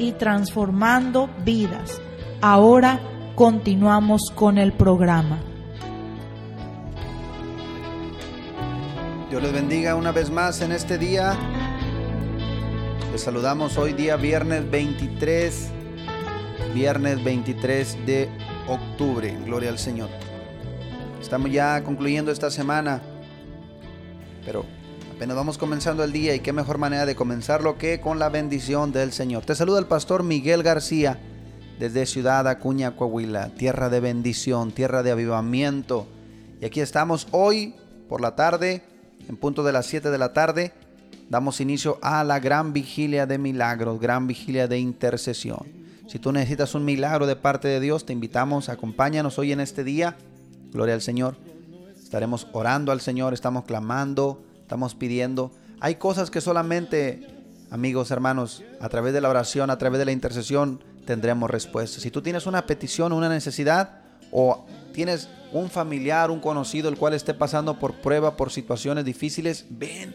y transformando vidas. Ahora continuamos con el programa. Dios les bendiga una vez más en este día. Les saludamos hoy día viernes 23, viernes 23 de octubre. Gloria al Señor. Estamos ya concluyendo esta semana, pero apenas vamos comenzando el día y qué mejor manera de comenzarlo que con la bendición del Señor. Te saluda el pastor Miguel García desde Ciudad Acuña, Coahuila, tierra de bendición, tierra de avivamiento. Y aquí estamos hoy por la tarde en punto de las 7 de la tarde, damos inicio a la gran vigilia de milagros, gran vigilia de intercesión. Si tú necesitas un milagro de parte de Dios, te invitamos, acompáñanos hoy en este día. Gloria al Señor. Estaremos orando al Señor, estamos clamando, estamos pidiendo. Hay cosas que solamente, amigos, hermanos, a través de la oración, a través de la intercesión, tendremos respuestas. Si tú tienes una petición, una necesidad, o tienes un familiar, un conocido, el cual esté pasando por prueba, por situaciones difíciles, ven,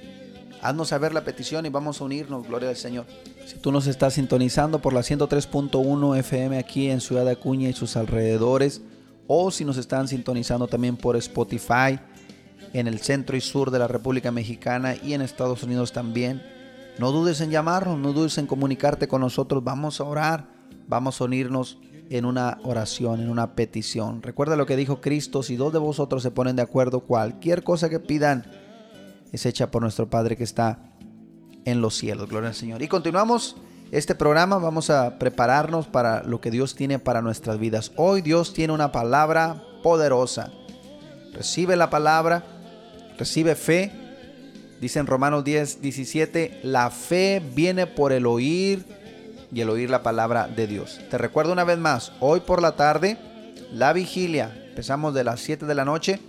haznos saber la petición y vamos a unirnos, gloria al Señor. Si tú nos estás sintonizando por la 103.1 FM aquí en Ciudad Acuña y sus alrededores, o si nos están sintonizando también por Spotify en el centro y sur de la República Mexicana y en Estados Unidos también, no dudes en llamarnos, no dudes en comunicarte con nosotros, vamos a orar, vamos a unirnos en una oración, en una petición. Recuerda lo que dijo Cristo, si dos de vosotros se ponen de acuerdo, cualquier cosa que pidan es hecha por nuestro Padre que está en los cielos. Gloria al Señor. Y continuamos este programa, vamos a prepararnos para lo que Dios tiene para nuestras vidas. Hoy Dios tiene una palabra poderosa. Recibe la palabra, recibe fe. Dice en Romanos 10, 17, la fe viene por el oír y el oír la palabra de Dios. Te recuerdo una vez más, hoy por la tarde, la vigilia, empezamos de las 7 de la noche.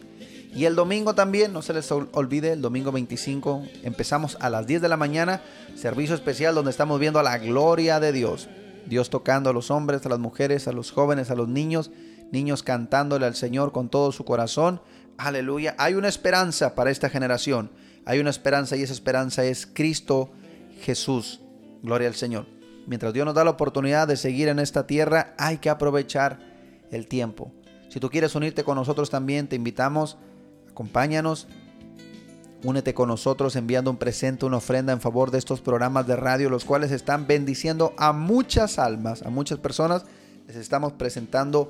Y el domingo también, no se les olvide, el domingo 25 empezamos a las 10 de la mañana, servicio especial donde estamos viendo a la gloria de Dios. Dios tocando a los hombres, a las mujeres, a los jóvenes, a los niños, niños cantándole al Señor con todo su corazón. Aleluya. Hay una esperanza para esta generación. Hay una esperanza y esa esperanza es Cristo Jesús. Gloria al Señor mientras Dios nos da la oportunidad de seguir en esta tierra, hay que aprovechar el tiempo. Si tú quieres unirte con nosotros también, te invitamos, acompáñanos, únete con nosotros enviando un presente, una ofrenda en favor de estos programas de radio, los cuales están bendiciendo a muchas almas, a muchas personas. Les estamos presentando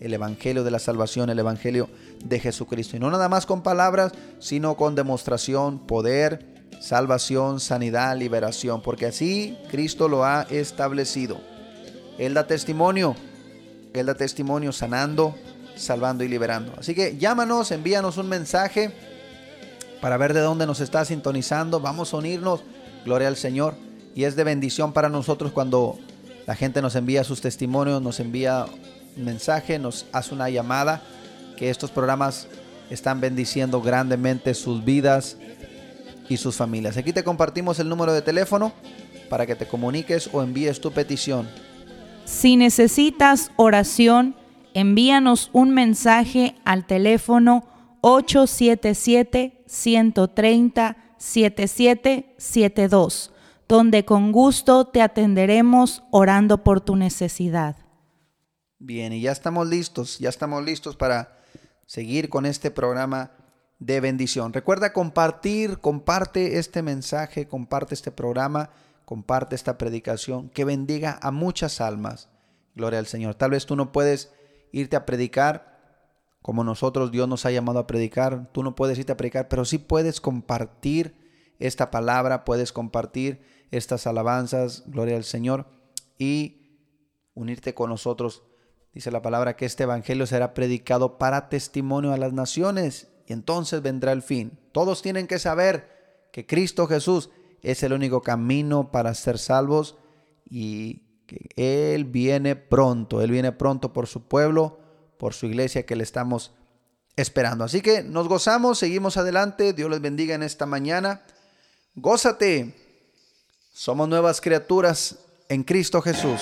el Evangelio de la Salvación, el Evangelio de Jesucristo. Y no nada más con palabras, sino con demostración, poder salvación, sanidad, liberación, porque así Cristo lo ha establecido. Él da testimonio, Él da testimonio sanando, salvando y liberando. Así que llámanos, envíanos un mensaje para ver de dónde nos está sintonizando. Vamos a unirnos, gloria al Señor. Y es de bendición para nosotros cuando la gente nos envía sus testimonios, nos envía mensaje, nos hace una llamada, que estos programas están bendiciendo grandemente sus vidas, y sus familias. Aquí te compartimos el número de teléfono para que te comuniques o envíes tu petición. Si necesitas oración, envíanos un mensaje al teléfono 877-130-7772, donde con gusto te atenderemos orando por tu necesidad. Bien, y ya estamos listos, ya estamos listos para seguir con este programa de bendición. Recuerda compartir, comparte este mensaje, comparte este programa, comparte esta predicación que bendiga a muchas almas. Gloria al Señor. Tal vez tú no puedes irte a predicar como nosotros Dios nos ha llamado a predicar. Tú no puedes irte a predicar, pero sí puedes compartir esta palabra, puedes compartir estas alabanzas, gloria al Señor, y unirte con nosotros. Dice la palabra que este evangelio será predicado para testimonio a las naciones y entonces vendrá el fin. Todos tienen que saber que Cristo Jesús es el único camino para ser salvos y que Él viene pronto, Él viene pronto por su pueblo, por su iglesia que le estamos esperando. Así que nos gozamos, seguimos adelante, Dios les bendiga en esta mañana. Gózate, somos nuevas criaturas en Cristo Jesús.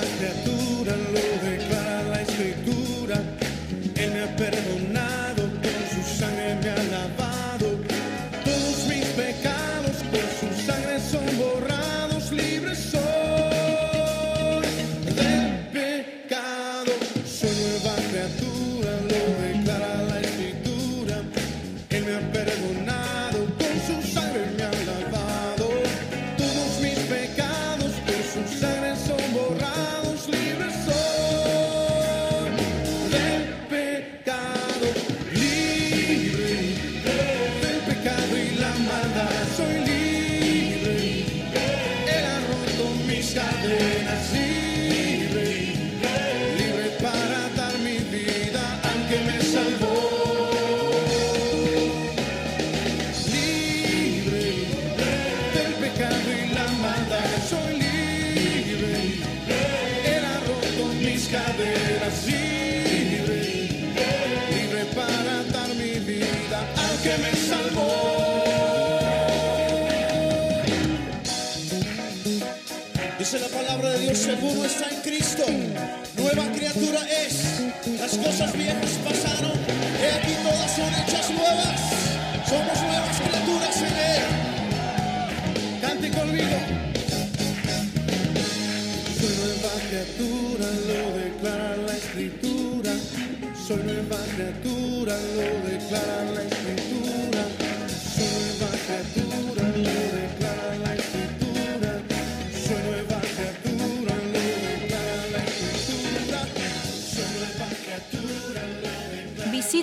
Dice Dios, seguro está en Cristo. Nueva criatura es. Las cosas viejas pasaron. He aquí todas son hechas nuevas. Somos nuevas criaturas en Él. Cante conmigo. Soy nueva criatura, lo declara la escritura. Soy nueva criatura, lo declara la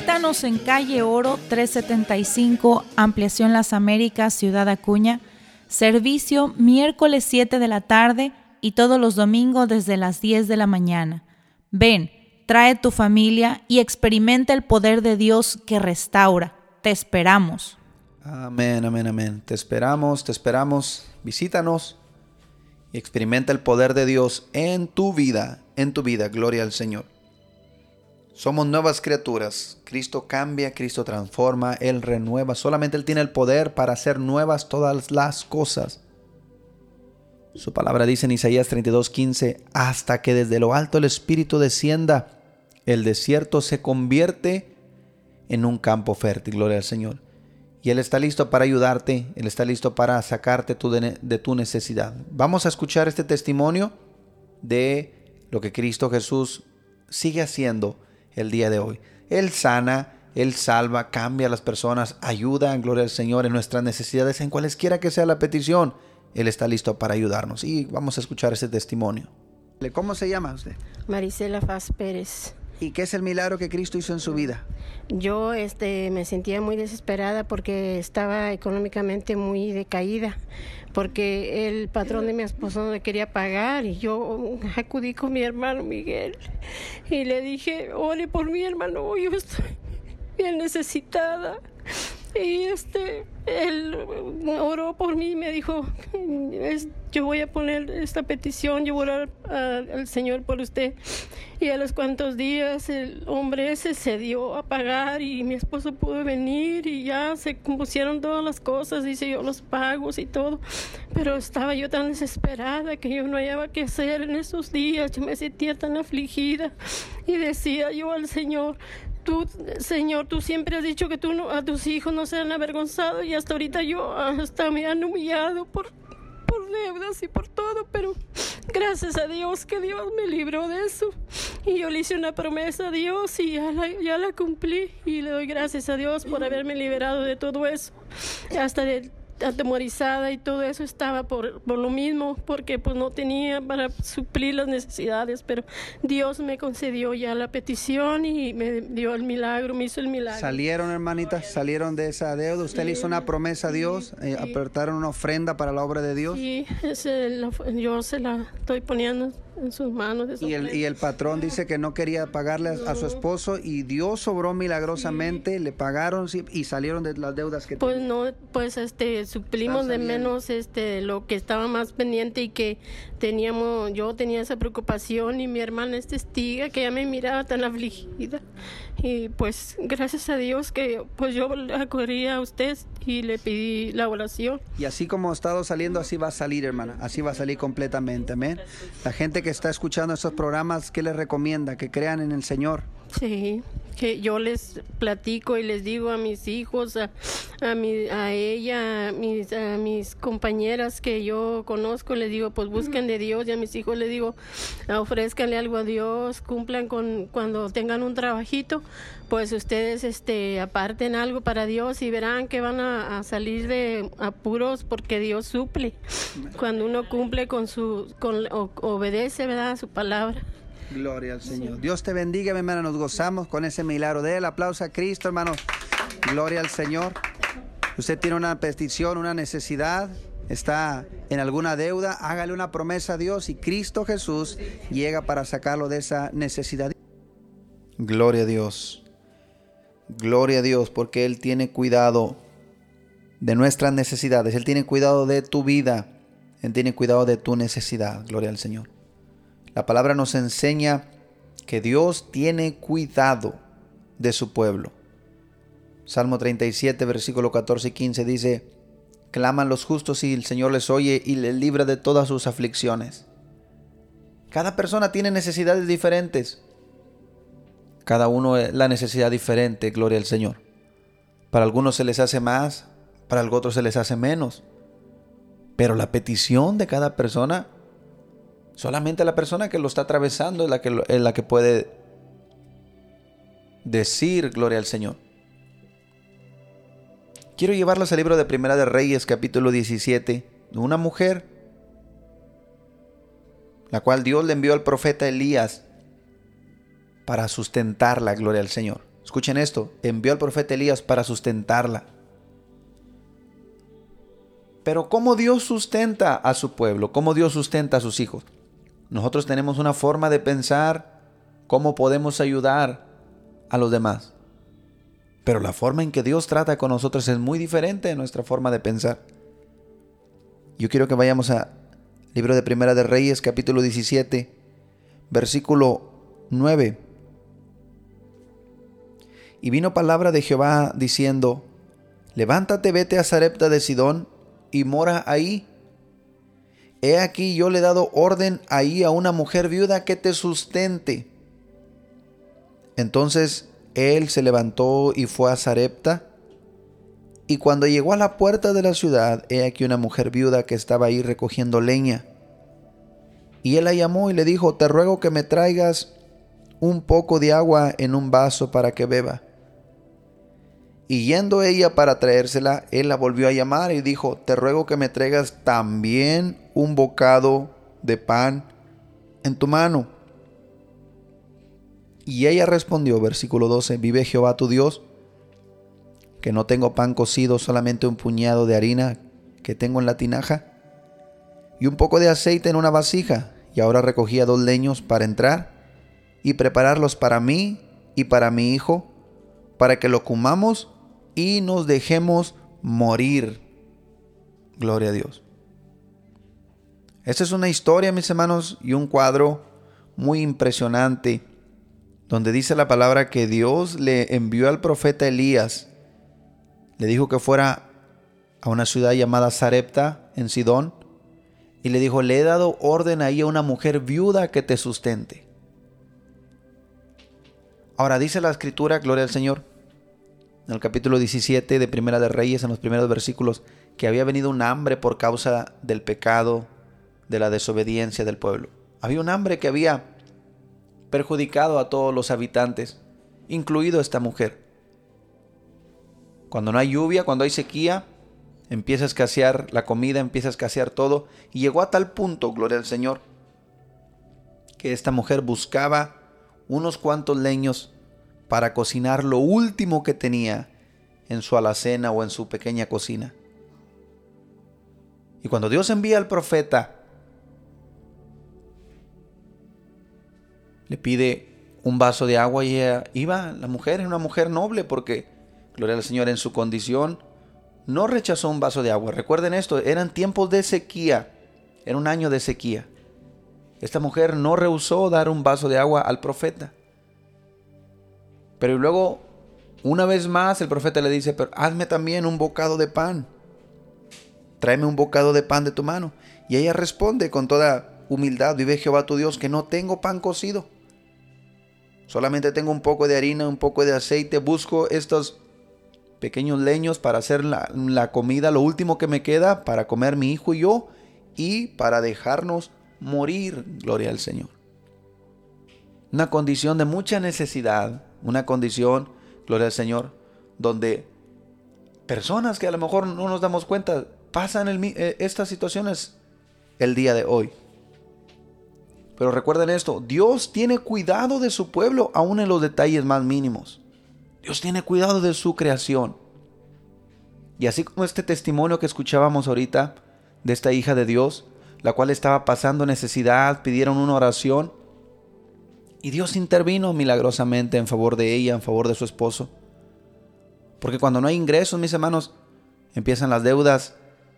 Visítanos en calle Oro 375, Ampliación Las Américas, Ciudad Acuña. Servicio miércoles 7 de la tarde y todos los domingos desde las 10 de la mañana. Ven, trae tu familia y experimenta el poder de Dios que restaura. Te esperamos. Amén, amén, amén. Te esperamos, te esperamos. Visítanos y experimenta el poder de Dios en tu vida, en tu vida. Gloria al Señor. Somos nuevas criaturas. Cristo cambia, Cristo transforma, Él renueva. Solamente Él tiene el poder para hacer nuevas todas las cosas. Su palabra dice en Isaías 32:15, hasta que desde lo alto el Espíritu descienda, el desierto se convierte en un campo fértil. Gloria al Señor. Y Él está listo para ayudarte, Él está listo para sacarte tu de, de tu necesidad. Vamos a escuchar este testimonio de lo que Cristo Jesús sigue haciendo el día de hoy. Él sana, Él salva, cambia a las personas, ayuda, gloria al Señor, en nuestras necesidades, en cualesquiera que sea la petición. Él está listo para ayudarnos. Y vamos a escuchar ese testimonio. ¿Cómo se llama usted? Marisela Faz Pérez. ¿Y qué es el milagro que Cristo hizo en su vida? Yo este, me sentía muy desesperada porque estaba económicamente muy decaída, porque el patrón de mi esposo no le quería pagar y yo acudí con mi hermano Miguel y le dije, ore por mi hermano, yo estoy bien necesitada. Y este, él oró por mí y me dijo, yo voy a poner esta petición, yo voy a orar al Señor por usted. Y a los cuantos días el hombre se dio a pagar y mi esposo pudo venir y ya se compusieron todas las cosas, dice yo los pagos y todo. Pero estaba yo tan desesperada que yo no hallaba qué hacer en esos días, yo me sentía tan afligida y decía yo al Señor, tú, Señor, tú siempre has dicho que tú a tus hijos no sean avergonzados y hasta ahorita yo hasta me han humillado por, por deudas y por todo, pero gracias a Dios que Dios me libró de eso. Y yo le hice una promesa a Dios y ya la, ya la cumplí y le doy gracias a Dios por haberme liberado de todo eso, hasta de atemorizada y todo eso estaba por, por, lo mismo, porque pues no tenía para suplir las necesidades, pero Dios me concedió ya la petición y me dio el milagro, me hizo el milagro. ¿Salieron, hermanitas? ¿Salieron de esa deuda? ¿Usted le hizo una promesa a Dios? Eh, ¿Apertaron una ofrenda para la obra de Dios? Sí, yo se la estoy poniendo en sus manos. Y el, y el patrón dice que no quería pagarle a, su esposo y Dios sobró milagrosamente, le pagaron y salieron de las deudas que Pues no, pues este, suplimos de menos este, lo que estaba más pendiente y que teníamos, yo tenía esa preocupación y mi hermana es testiga que ya me miraba tan afligida y pues gracias a Dios que pues yo acudí a usted y le pedí la oración. Y así como ha estado saliendo, así va a salir, hermana, así va a salir completamente, amén. La gente que está escuchando estos programas, ¿qué les recomienda? Que crean en el Señor. Sí, que yo les platico y les digo a mis hijos, a, a, mi, a ella, a mis, a mis compañeras que yo conozco, les digo, pues busquen de Dios y a mis hijos les digo, ofrezcanle algo a Dios, cumplan con cuando tengan un trabajito, pues ustedes este aparten algo para Dios y verán que van a, salir de apuros porque Dios suple cuando uno cumple con su con obedece verdad su palabra Gloria al Señor. Dios te bendiga, mi hermana. Nos gozamos con ese milagro. De él aplauso a Cristo, hermano. Gloria al Señor. Usted tiene una petición, una necesidad, está en alguna deuda, hágale una promesa a Dios y Cristo Jesús llega para sacarlo de esa necesidad. Gloria a Dios. Gloria a Dios porque Él tiene cuidado de nuestras necesidades. Él tiene cuidado de tu vida. Él tiene cuidado de tu necesidad. Gloria al Señor. La palabra nos enseña que Dios tiene cuidado de su pueblo. Salmo 37, versículo 14 y 15 dice, claman los justos y el Señor les oye y les libra de todas sus aflicciones. Cada persona tiene necesidades diferentes. Cada uno la necesidad diferente, gloria al Señor. Para algunos se les hace más, para otros se les hace menos. Pero la petición de cada persona Solamente la persona que lo está atravesando es la que, es la que puede decir gloria al Señor. Quiero llevarlos al libro de Primera de Reyes, capítulo 17, de una mujer, la cual Dios le envió al profeta Elías para sustentarla, gloria al Señor. Escuchen esto, envió al profeta Elías para sustentarla. Pero ¿cómo Dios sustenta a su pueblo? ¿Cómo Dios sustenta a sus hijos? Nosotros tenemos una forma de pensar cómo podemos ayudar a los demás. Pero la forma en que Dios trata con nosotros es muy diferente de nuestra forma de pensar. Yo quiero que vayamos a libro de Primera de Reyes, capítulo 17, versículo 9. Y vino palabra de Jehová diciendo, Levántate, vete a Sarepta de Sidón y mora ahí He aquí yo le he dado orden ahí a una mujer viuda que te sustente. Entonces él se levantó y fue a Sarepta. Y cuando llegó a la puerta de la ciudad, he aquí una mujer viuda que estaba ahí recogiendo leña. Y él la llamó y le dijo, te ruego que me traigas un poco de agua en un vaso para que beba. Y yendo ella para traérsela, él la volvió a llamar y dijo, te ruego que me traigas también un bocado de pan en tu mano. Y ella respondió, versículo 12, vive Jehová tu Dios, que no tengo pan cocido, solamente un puñado de harina que tengo en la tinaja y un poco de aceite en una vasija. Y ahora recogía dos leños para entrar y prepararlos para mí y para mi hijo, para que lo comamos y nos dejemos morir. Gloria a Dios. Esta es una historia, mis hermanos, y un cuadro muy impresionante, donde dice la palabra que Dios le envió al profeta Elías, le dijo que fuera a una ciudad llamada Sarepta, en Sidón, y le dijo, le he dado orden ahí a una mujer viuda que te sustente. Ahora dice la escritura, gloria al Señor, en el capítulo 17 de Primera de Reyes, en los primeros versículos, que había venido un hambre por causa del pecado, de la desobediencia del pueblo. Había un hambre que había perjudicado a todos los habitantes, incluido esta mujer. Cuando no hay lluvia, cuando hay sequía, empieza a escasear la comida, empieza a escasear todo, y llegó a tal punto, gloria al Señor, que esta mujer buscaba unos cuantos leños para cocinar lo último que tenía en su alacena o en su pequeña cocina. Y cuando Dios envía al profeta, le pide un vaso de agua y ella iba, la mujer es una mujer noble porque, gloria al Señor, en su condición, no rechazó un vaso de agua. Recuerden esto, eran tiempos de sequía, era un año de sequía. Esta mujer no rehusó dar un vaso de agua al profeta. Pero luego, una vez más, el profeta le dice, pero hazme también un bocado de pan. Tráeme un bocado de pan de tu mano. Y ella responde con toda humildad, vive Jehová tu Dios, que no tengo pan cocido. Solamente tengo un poco de harina, un poco de aceite. Busco estos pequeños leños para hacer la, la, comida, lo último que me queda para comer mi hijo y yo y para dejarnos morir, gloria al Señor. Una condición de mucha necesidad, una condición, gloria al Señor, donde personas que a lo mejor no nos damos cuenta pasan eh, estas situaciones el día de hoy. Pero recuerden esto, Dios tiene cuidado de su pueblo aún en los detalles más mínimos. Dios tiene cuidado de su creación. Y así como este testimonio que escuchábamos ahorita de esta hija de Dios, la cual estaba pasando necesidad, pidieron una oración, y Dios intervino milagrosamente en favor de ella, en favor de su esposo. Porque cuando no hay ingresos, mis hermanos, empiezan las deudas,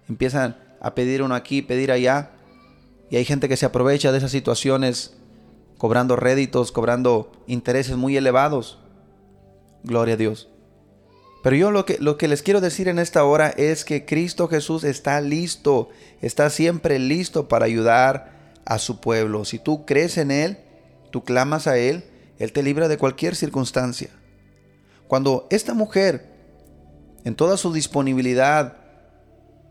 empiezan a pedir uno aquí, pedir allá. Y hay gente que se aprovecha de esas situaciones cobrando réditos, cobrando intereses muy elevados. Gloria a Dios. Pero yo lo que, lo que les quiero decir en esta hora es que Cristo Jesús está listo, está siempre listo para ayudar a su pueblo. Si tú crees en Él, tú clamas a Él, Él te libra de cualquier circunstancia. Cuando esta mujer, en toda su disponibilidad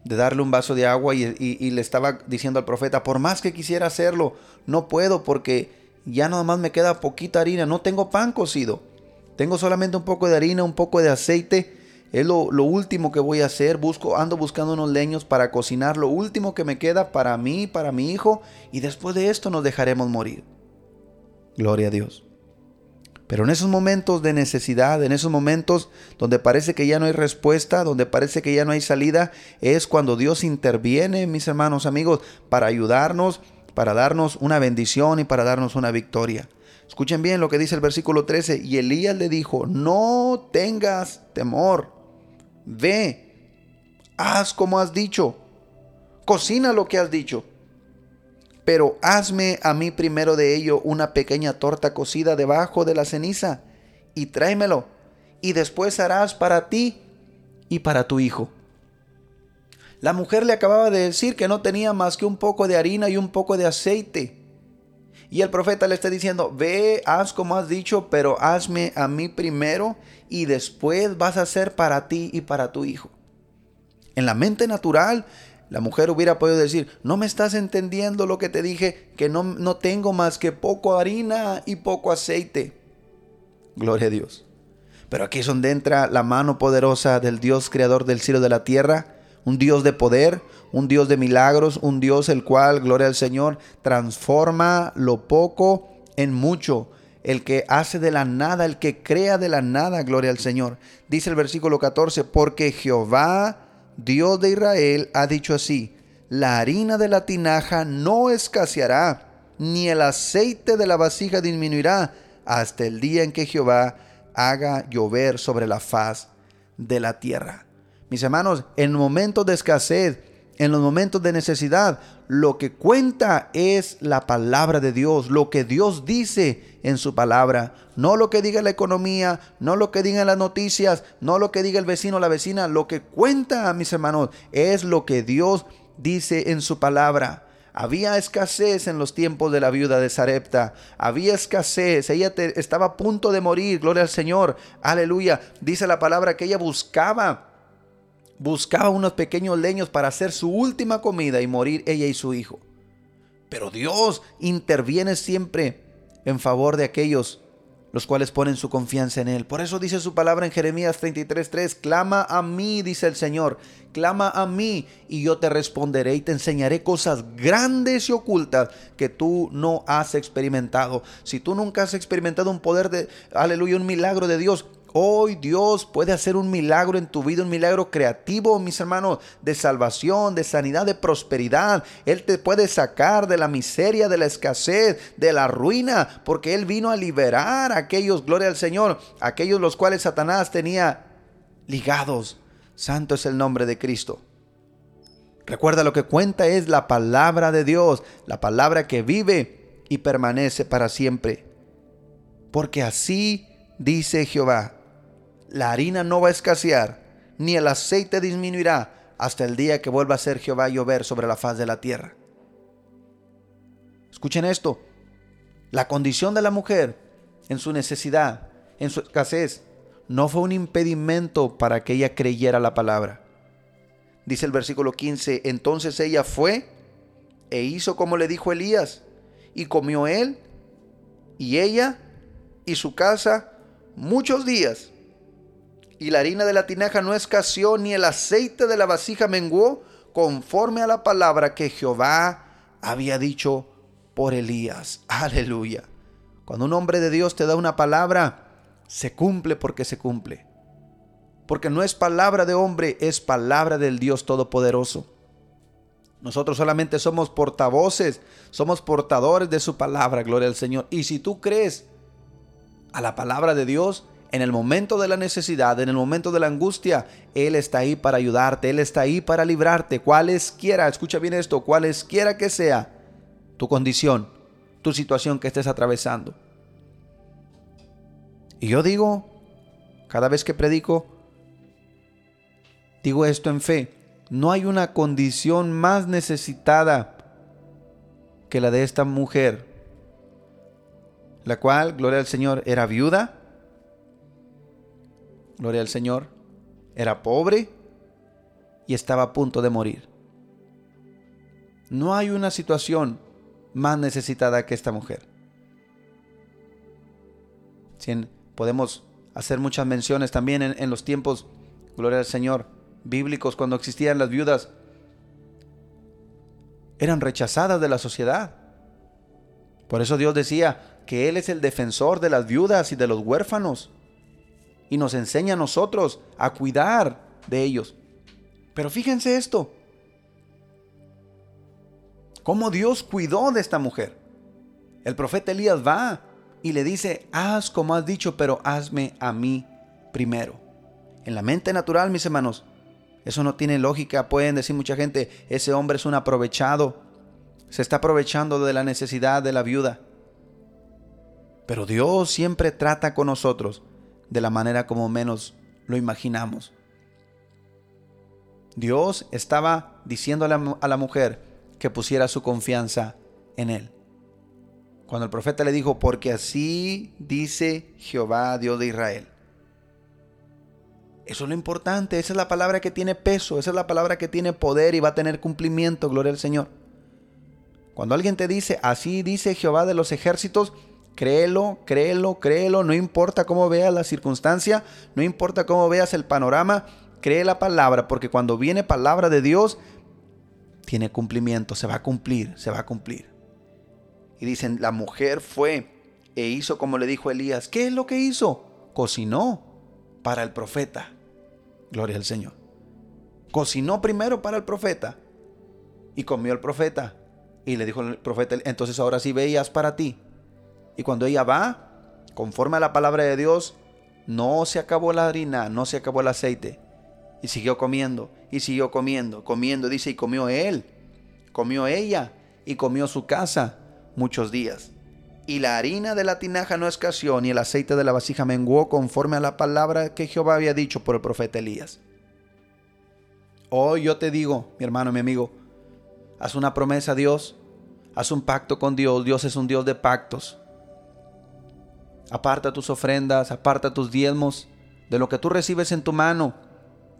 de darle un vaso de agua y, le estaba diciendo al profeta, por más que quisiera hacerlo, no puedo porque ya nada más me queda poquita harina, no tengo pan cocido, tengo solamente un poco de harina, un poco de aceite, es lo, lo, último que voy a hacer. Busco, ando buscando unos leños para cocinar lo último que me queda para mí, para mi hijo, y después de esto nos dejaremos morir. Gloria a Dios. Pero en esos momentos de necesidad, en esos momentos donde parece que ya no hay respuesta, donde parece que ya no hay salida, es cuando Dios interviene, mis hermanos amigos, para ayudarnos, para darnos una bendición y para darnos una victoria. Escuchen bien lo que dice el versículo 13. Y Elías le dijo, no tengas temor, ve, haz como has dicho, cocina lo que has dicho pero hazme a mí primero de ello una pequeña torta cocida debajo de la ceniza y tráemelo, y después harás para ti y para tu hijo. La mujer le acababa de decir que no tenía más que un poco de harina y un poco de aceite. Y el profeta le está diciendo, ve, haz como has dicho, pero hazme a mí primero y después vas a hacer para ti y para tu hijo. En la mente natural, la mujer hubiera podido decir, no me estás entendiendo lo que te dije, que no, no tengo más que poco harina y poco aceite. Gloria a Dios. Pero aquí es donde entra la mano poderosa del Dios creador del cielo y de la tierra, un Dios de poder, un Dios de milagros, un Dios el cual, gloria al Señor, transforma lo poco en mucho. El que hace de la nada, el que crea de la nada, gloria al Señor. Dice el versículo 14, porque Jehová, Dios de Israel, ha dicho así, la harina de la tinaja no escaseará, ni el aceite de la vasija disminuirá, hasta el día en que Jehová haga llover sobre la faz de la tierra. Mis hermanos, en momentos de escasez, en los momentos de necesidad, lo que cuenta es la palabra de Dios, lo que Dios dice en su palabra, no lo que diga la economía, no lo que digan las noticias, no lo que diga el vecino o la vecina, lo que cuenta, mis hermanos, es lo que Dios dice en su palabra. Había escasez en los tiempos de la viuda de Sarepta. Había escasez. Ella estaba a punto de morir. Gloria al Señor. Aleluya. Dice la palabra que ella buscaba buscaba unos pequeños leños para hacer su última comida y morir ella y su hijo. Pero Dios interviene siempre en favor de aquellos los cuales ponen su confianza en Él. Por eso dice su palabra en Jeremías 33:3, clama a mí, dice el Señor, clama a mí y yo te responderé y te enseñaré cosas grandes y ocultas que tú no has experimentado. Si tú nunca has experimentado un poder de, aleluya, un milagro de Dios, Hoy Dios puede hacer un milagro en tu vida, un milagro creativo, mis hermanos, de salvación, de sanidad, de prosperidad. Él te puede sacar de la miseria, de la escasez, de la ruina, porque Él vino a liberar a aquellos, gloria al Señor, aquellos los cuales Satanás tenía ligados. Santo es el nombre de Cristo. Recuerda lo que cuenta es la palabra de Dios, la palabra que vive y permanece para siempre. Porque así dice Jehová, la harina no va a escasear, ni el aceite disminuirá hasta el día que vuelva a ser Jehová llover sobre la faz de la tierra. Escuchen esto, la condición de la mujer en su necesidad, en su escasez, no fue un impedimento para que ella creyera la palabra. Dice el versículo 15, entonces ella fue e hizo como le dijo Elías, y comió él y ella y su casa muchos días y la harina de la tinaja no escaseó, ni el aceite de la vasija menguó, conforme a la palabra que Jehová había dicho por Elías. Aleluya. Cuando un hombre de Dios te da una palabra, se cumple porque se cumple. Porque no es palabra de hombre, es palabra del Dios Todopoderoso. Nosotros solamente somos portavoces, somos portadores de su palabra, gloria al Señor. Y si tú crees a la palabra de Dios, en el momento de la necesidad, en el momento de la angustia, Él está ahí para ayudarte, Él está ahí para librarte, cualesquiera, escucha bien esto, cualesquiera que sea tu condición, tu situación que estés atravesando. Y yo digo, cada vez que predico, digo esto en fe, no hay una condición más necesitada que la de esta mujer, la cual, gloria al Señor, era viuda, gloria al Señor, era pobre y estaba a punto de morir. No hay una situación más necesitada que esta mujer. podemos hacer muchas menciones también en, en los tiempos, gloria al Señor, bíblicos, cuando existían las viudas, eran rechazadas de la sociedad. Por eso Dios decía que Él es el defensor de las viudas y de los huérfanos y nos enseña a nosotros a cuidar de ellos. Pero fíjense esto, cómo Dios cuidó de esta mujer. El profeta Elías va y le dice, haz como has dicho, pero hazme a mí primero. En la mente natural, mis hermanos, eso no tiene lógica. Pueden decir mucha gente, ese hombre es un aprovechado. Se está aprovechando de la necesidad de la viuda. Pero Dios siempre trata con nosotros de la manera como menos lo imaginamos. Dios estaba diciendo a la, mujer que pusiera su confianza en él. Cuando el profeta le dijo, porque así dice Jehová, Dios de Israel. Eso es lo importante, esa es la palabra que tiene peso, esa es la palabra que tiene poder y va a tener cumplimiento, gloria al Señor. Cuando alguien te dice, así dice Jehová de los ejércitos, Créelo, créelo, créelo, no importa cómo veas la circunstancia, no importa cómo veas el panorama, cree la palabra, porque cuando viene palabra de Dios, tiene cumplimiento, se va a cumplir, se va a cumplir. Y dicen, la mujer fue e hizo como le dijo Elías. ¿Qué es lo que hizo? Cocinó para el profeta. Gloria al Señor. Cocinó primero para el profeta y comió el profeta. Y le dijo el profeta, entonces ahora sí veías para ti. Y cuando ella va, conforme a la palabra de Dios, no se acabó la harina, no se acabó el aceite. Y siguió comiendo, y siguió comiendo, comiendo, dice, y comió él, comió ella, y comió su casa muchos días. Y la harina de la tinaja no escaseó, ni el aceite de la vasija menguó conforme a la palabra que Jehová había dicho por el profeta Elías. Hoy yo te digo, mi hermano, mi amigo, haz una promesa a Dios, haz un pacto con Dios, Dios es un Dios de pactos. Aparta tus ofrendas, aparta tus diezmos de lo que tú recibes en tu mano.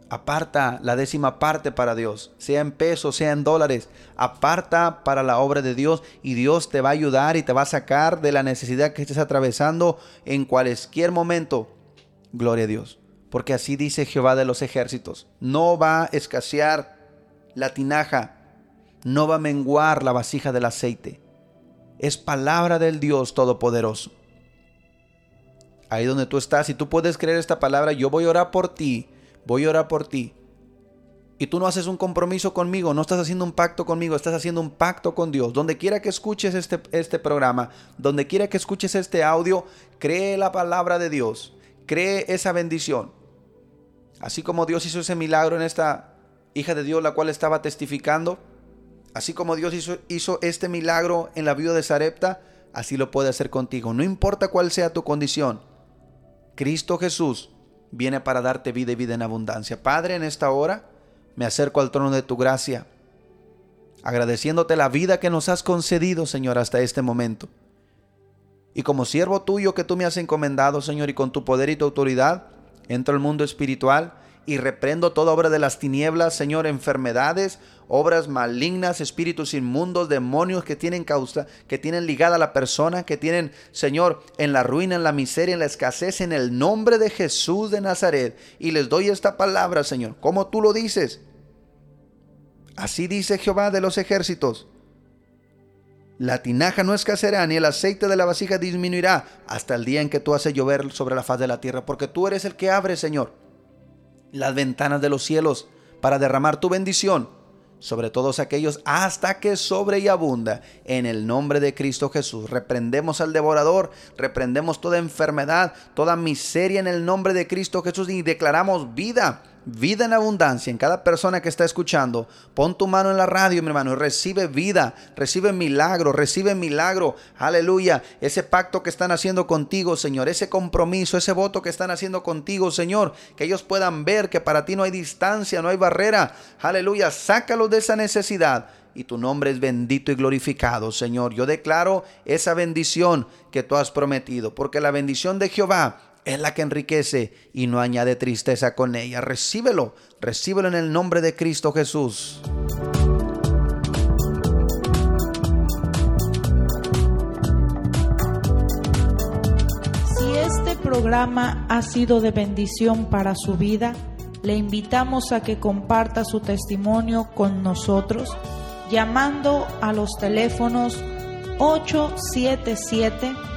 Aparta la décima parte para Dios, sea en pesos, sea en dólares. Aparta para la obra de Dios y Dios te va a ayudar y te va a sacar de la necesidad que estés atravesando en cualquier momento. Gloria a Dios. Porque así dice Jehová de los ejércitos. No va a escasear la tinaja, no va a menguar la vasija del aceite. Es palabra del Dios Todopoderoso ahí donde tú estás, y tú puedes creer esta palabra, yo voy a orar por ti, voy a orar por ti. Y tú no haces un compromiso conmigo, no estás haciendo un pacto conmigo, estás haciendo un pacto con Dios. Donde quiera que escuches este, este programa, donde quiera que escuches este audio, cree la palabra de Dios, cree esa bendición. Así como Dios hizo ese milagro en esta hija de Dios, la cual estaba testificando, así como Dios hizo, hizo este milagro en la viuda de Sarepta, así lo puede hacer contigo. No importa cuál sea tu condición, Cristo Jesús viene para darte vida y vida en abundancia. Padre, en esta hora me acerco al trono de tu gracia, agradeciéndote la vida que nos has concedido, Señor, hasta este momento. Y como siervo tuyo que tú me has encomendado, Señor, y con tu poder y tu autoridad, entro al mundo espiritual y reprendo toda obra de las tinieblas, Señor, enfermedades, obras malignas, espíritus inmundos, demonios que tienen causa, que tienen ligada a la persona, que tienen, Señor, en la ruina, en la miseria, en la escasez, en el nombre de Jesús de Nazaret. Y les doy esta palabra, Señor, como tú lo dices. Así dice Jehová de los ejércitos. La tinaja no escaseará, ni el aceite de la vasija disminuirá hasta el día en que tú haces llover sobre la faz de la tierra, porque tú eres el que abre, Señor, las ventanas de los cielos para derramar tu bendición sobre todos aquellos hasta que sobre y abunda en el nombre de Cristo Jesús. Reprendemos al devorador, reprendemos toda enfermedad, toda miseria en el nombre de Cristo Jesús y declaramos vida vida en abundancia en cada persona que está escuchando. Pon tu mano en la radio, mi hermano, y recibe vida, recibe milagro, recibe milagro. Aleluya. Ese pacto que están haciendo contigo, Señor, ese compromiso, ese voto que están haciendo contigo, Señor, que ellos puedan ver que para ti no hay distancia, no hay barrera. Aleluya. Sácalos de esa necesidad y tu nombre es bendito y glorificado, Señor. Yo declaro esa bendición que tú has prometido, porque la bendición de Jehová es la que enriquece y no añade tristeza con ella. Recíbelo, recíbelo en el nombre de Cristo Jesús. Si este programa ha sido de bendición para su vida, le invitamos a que comparta su testimonio con nosotros llamando a los teléfonos 877